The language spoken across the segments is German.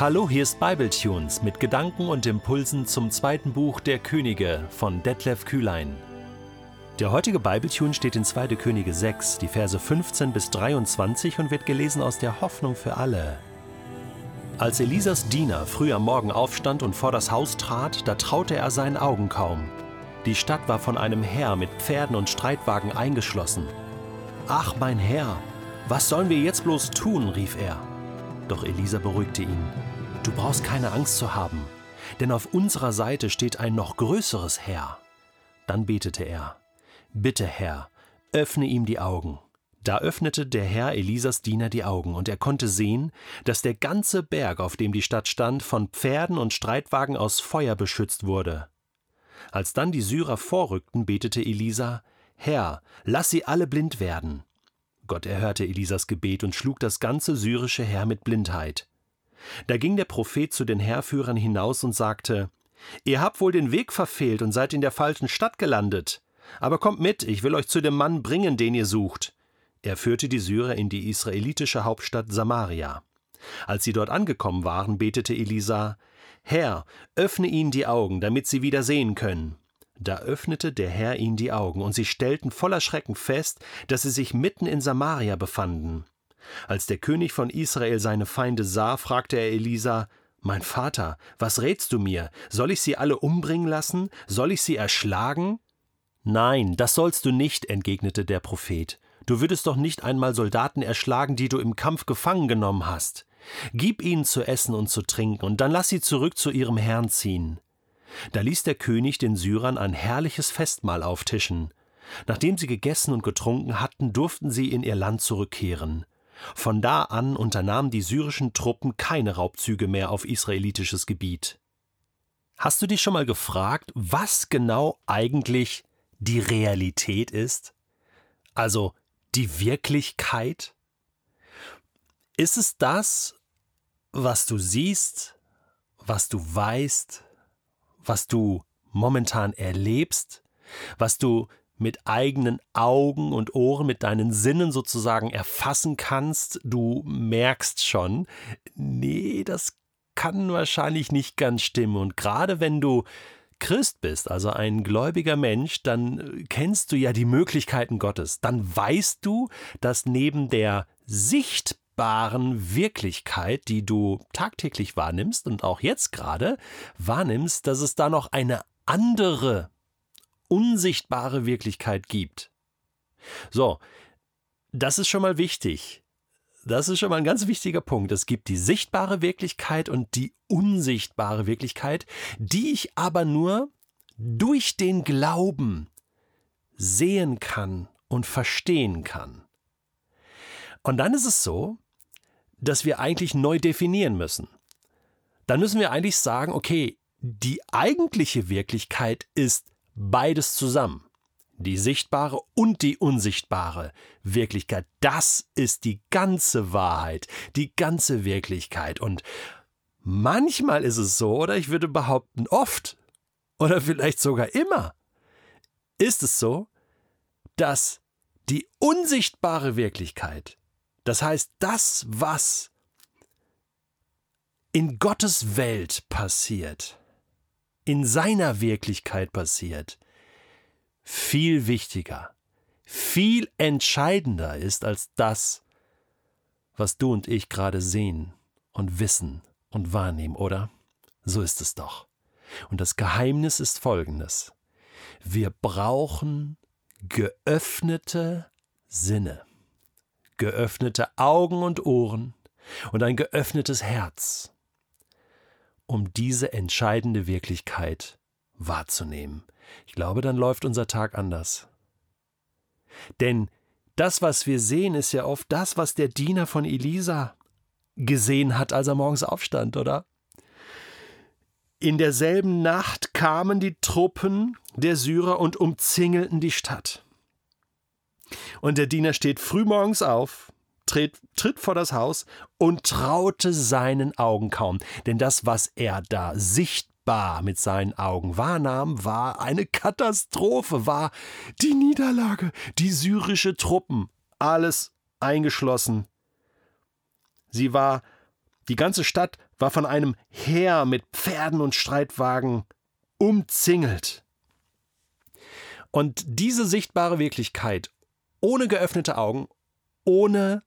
Hallo, hier ist Bibletunes mit Gedanken und Impulsen zum zweiten Buch der Könige von Detlef Kühlein. Der heutige Bibletune steht in 2. Könige 6, die Verse 15 bis 23 und wird gelesen aus der Hoffnung für alle. Als Elisas Diener früh am Morgen aufstand und vor das Haus trat, da traute er seinen Augen kaum. Die Stadt war von einem Heer mit Pferden und Streitwagen eingeschlossen. Ach, mein Herr, was sollen wir jetzt bloß tun? rief er. Doch Elisa beruhigte ihn. Du brauchst keine Angst zu haben, denn auf unserer Seite steht ein noch größeres Heer. Dann betete er. Bitte, Herr, öffne ihm die Augen. Da öffnete der Herr Elisas Diener die Augen, und er konnte sehen, dass der ganze Berg, auf dem die Stadt stand, von Pferden und Streitwagen aus Feuer beschützt wurde. Als dann die Syrer vorrückten, betete Elisa Herr, lass sie alle blind werden. Gott erhörte Elisas Gebet und schlug das ganze syrische Heer mit Blindheit. Da ging der Prophet zu den Heerführern hinaus und sagte Ihr habt wohl den Weg verfehlt und seid in der falschen Stadt gelandet. Aber kommt mit, ich will euch zu dem Mann bringen, den ihr sucht. Er führte die Syrer in die israelitische Hauptstadt Samaria. Als sie dort angekommen waren, betete Elisa Herr, öffne ihnen die Augen, damit sie wieder sehen können. Da öffnete der Herr ihnen die Augen, und sie stellten voller Schrecken fest, dass sie sich mitten in Samaria befanden. Als der König von Israel seine Feinde sah, fragte er Elisa Mein Vater, was rätst du mir? Soll ich sie alle umbringen lassen? Soll ich sie erschlagen? Nein, das sollst du nicht, entgegnete der Prophet. Du würdest doch nicht einmal Soldaten erschlagen, die du im Kampf gefangen genommen hast. Gib ihnen zu essen und zu trinken, und dann lass sie zurück zu ihrem Herrn ziehen. Da ließ der König den Syrern ein herrliches Festmahl auftischen. Nachdem sie gegessen und getrunken hatten, durften sie in ihr Land zurückkehren. Von da an unternahmen die syrischen Truppen keine Raubzüge mehr auf israelitisches Gebiet. Hast du dich schon mal gefragt, was genau eigentlich die Realität ist? Also die Wirklichkeit? Ist es das, was du siehst, was du weißt, was du momentan erlebst, was du mit eigenen Augen und Ohren, mit deinen Sinnen sozusagen erfassen kannst, du merkst schon, nee, das kann wahrscheinlich nicht ganz stimmen. Und gerade wenn du Christ bist, also ein gläubiger Mensch, dann kennst du ja die Möglichkeiten Gottes. Dann weißt du, dass neben der sichtbaren Wirklichkeit, die du tagtäglich wahrnimmst und auch jetzt gerade wahrnimmst, dass es da noch eine andere unsichtbare Wirklichkeit gibt. So, das ist schon mal wichtig. Das ist schon mal ein ganz wichtiger Punkt. Es gibt die sichtbare Wirklichkeit und die unsichtbare Wirklichkeit, die ich aber nur durch den Glauben sehen kann und verstehen kann. Und dann ist es so, dass wir eigentlich neu definieren müssen. Dann müssen wir eigentlich sagen, okay, die eigentliche Wirklichkeit ist Beides zusammen. Die sichtbare und die unsichtbare Wirklichkeit. Das ist die ganze Wahrheit, die ganze Wirklichkeit. Und manchmal ist es so, oder ich würde behaupten, oft, oder vielleicht sogar immer, ist es so, dass die unsichtbare Wirklichkeit, das heißt das, was in Gottes Welt passiert, in seiner Wirklichkeit passiert, viel wichtiger, viel entscheidender ist als das, was du und ich gerade sehen und wissen und wahrnehmen, oder? So ist es doch. Und das Geheimnis ist folgendes. Wir brauchen geöffnete Sinne, geöffnete Augen und Ohren und ein geöffnetes Herz um diese entscheidende Wirklichkeit wahrzunehmen. Ich glaube, dann läuft unser Tag anders. Denn das, was wir sehen, ist ja oft das, was der Diener von Elisa gesehen hat, als er morgens aufstand, oder? In derselben Nacht kamen die Truppen der Syrer und umzingelten die Stadt. Und der Diener steht frühmorgens auf, tritt, tritt vor das Haus und traute seinen Augen kaum, denn das, was er da sichtbar mit seinen Augen wahrnahm, war eine Katastrophe, war die Niederlage, die syrische Truppen, alles eingeschlossen. Sie war, die ganze Stadt war von einem Heer mit Pferden und Streitwagen umzingelt. Und diese sichtbare Wirklichkeit, ohne geöffnete Augen, ohne,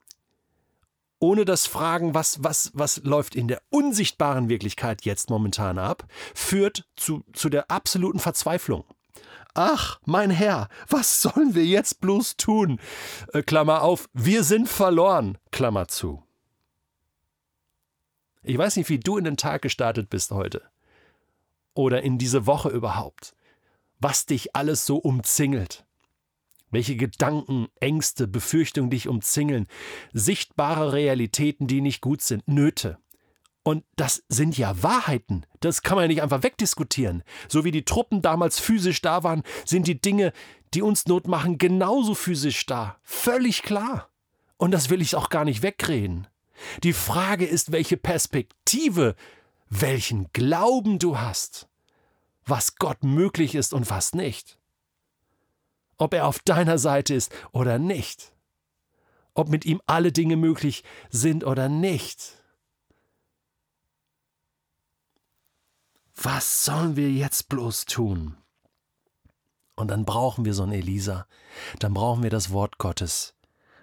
ohne das Fragen, was, was, was läuft in der unsichtbaren Wirklichkeit jetzt momentan ab, führt zu, zu der absoluten Verzweiflung. Ach, mein Herr, was sollen wir jetzt bloß tun? Äh, Klammer auf, wir sind verloren, Klammer zu. Ich weiß nicht, wie du in den Tag gestartet bist heute. Oder in diese Woche überhaupt. Was dich alles so umzingelt. Welche Gedanken, Ängste, Befürchtungen dich umzingeln. Sichtbare Realitäten, die nicht gut sind. Nöte. Und das sind ja Wahrheiten. Das kann man ja nicht einfach wegdiskutieren. So wie die Truppen damals physisch da waren, sind die Dinge, die uns Not machen, genauso physisch da. Völlig klar. Und das will ich auch gar nicht wegreden. Die Frage ist, welche Perspektive, welchen Glauben du hast, was Gott möglich ist und was nicht. Ob er auf deiner Seite ist oder nicht. Ob mit ihm alle Dinge möglich sind oder nicht. was sollen wir jetzt bloß tun? Und dann brauchen wir so einen Elisa, dann brauchen wir das Wort Gottes,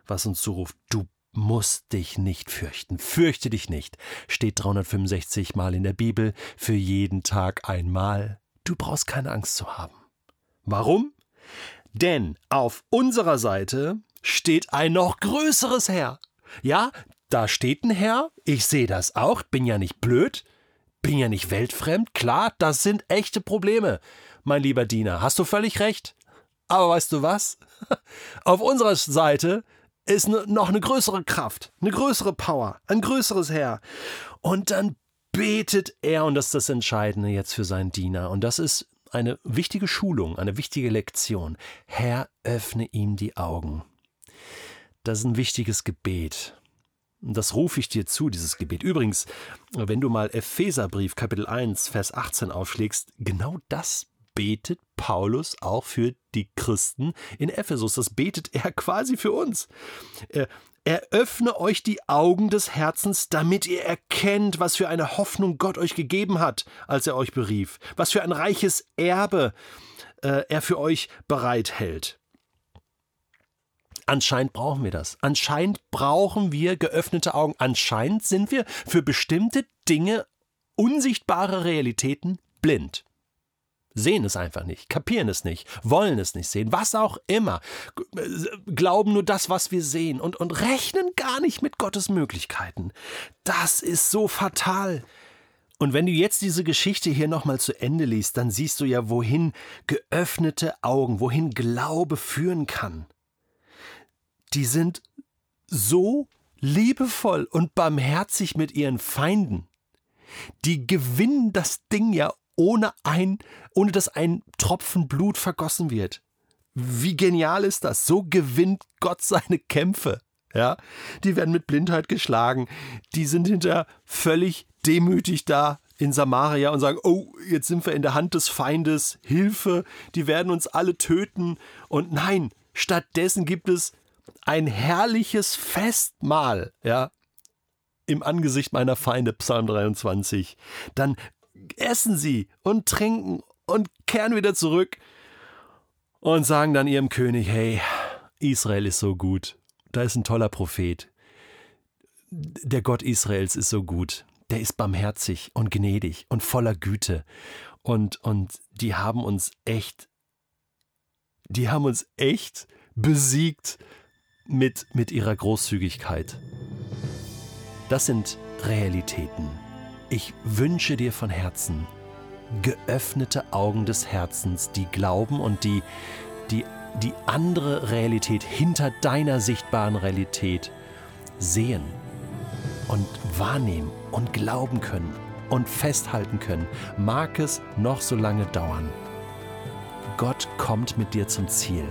was uns zuruft, du musst dich nicht fürchten, fürchte dich nicht, steht 365 Mal in der Bibel, für jeden Tag einmal. Du brauchst keine Angst zu haben. Warum? Denn auf unserer Seite steht ein noch größeres Herr. Ja, da steht ein Herr, ich sehe das auch, bin ja nicht blöd, bin ja nicht weltfremd, klar, das sind echte Probleme, mein lieber Diener, hast du völlig recht. Aber weißt du was? Auf unserer Seite ist noch eine größere Kraft, eine größere Power, ein größeres Herr. Und dann betet er, und das ist das Entscheidende jetzt für seinen Diener, und das ist eine wichtige Schulung, eine wichtige Lektion. Herr, öffne ihm die Augen. Das ist ein wichtiges Gebet. Das rufe ich dir zu, dieses Gebet. Übrigens, wenn du mal Epheserbrief Kapitel 1, Vers 18 aufschlägst, genau das betet Paulus auch für die Christen in Ephesus. Das betet er quasi für uns. Er, Eröffne euch die Augen des Herzens, damit ihr erkennt, was für eine Hoffnung Gott euch gegeben hat, als er euch berief, was für ein reiches Erbe äh, er für euch bereithält. Anscheinend brauchen wir das. Anscheinend brauchen wir geöffnete Augen. Anscheinend sind wir für bestimmte Dinge, unsichtbare Realitäten blind. Sehen es einfach nicht, kapieren es nicht, wollen es nicht sehen, was auch immer. Glauben nur das, was wir sehen und, und rechnen gar nicht mit Gottes Möglichkeiten. Das ist so fatal. Und wenn du jetzt diese Geschichte hier nochmal zu Ende liest, dann siehst du ja, wohin geöffnete Augen, wohin Glaube führen kann die sind so liebevoll und barmherzig mit ihren Feinden. Die gewinnen das Ding ja ohne ein, ohne dass ein Tropfen Blut vergossen wird. Wie genial ist das? So gewinnt Gott seine Kämpfe. Ja, die werden mit Blindheit geschlagen. Die sind hinter völlig demütig da in Samaria und sagen, oh, jetzt sind wir in der Hand des Feindes, Hilfe, die werden uns alle töten. Und nein, stattdessen gibt es ein herrliches Festmahl, ja, im Angesicht meiner Feinde, Psalm 23. Dann essen sie und trinken und kehren wieder zurück und sagen dann ihrem König, hey, Israel ist so gut, da ist ein toller Prophet. Der Gott Israels ist so gut, der ist barmherzig und gnädig und voller Güte. Und, und die haben uns echt, die haben uns echt besiegt mit, mit ihrer Großzügigkeit. Das sind Realitäten. Ich wünsche dir von Herzen geöffnete Augen des Herzens, die glauben und die, die, die andere Realität hinter deiner sichtbaren Realität sehen und wahrnehmen und glauben können und festhalten können, mag es noch so lange dauern. Gott kommt mit dir zum Ziel.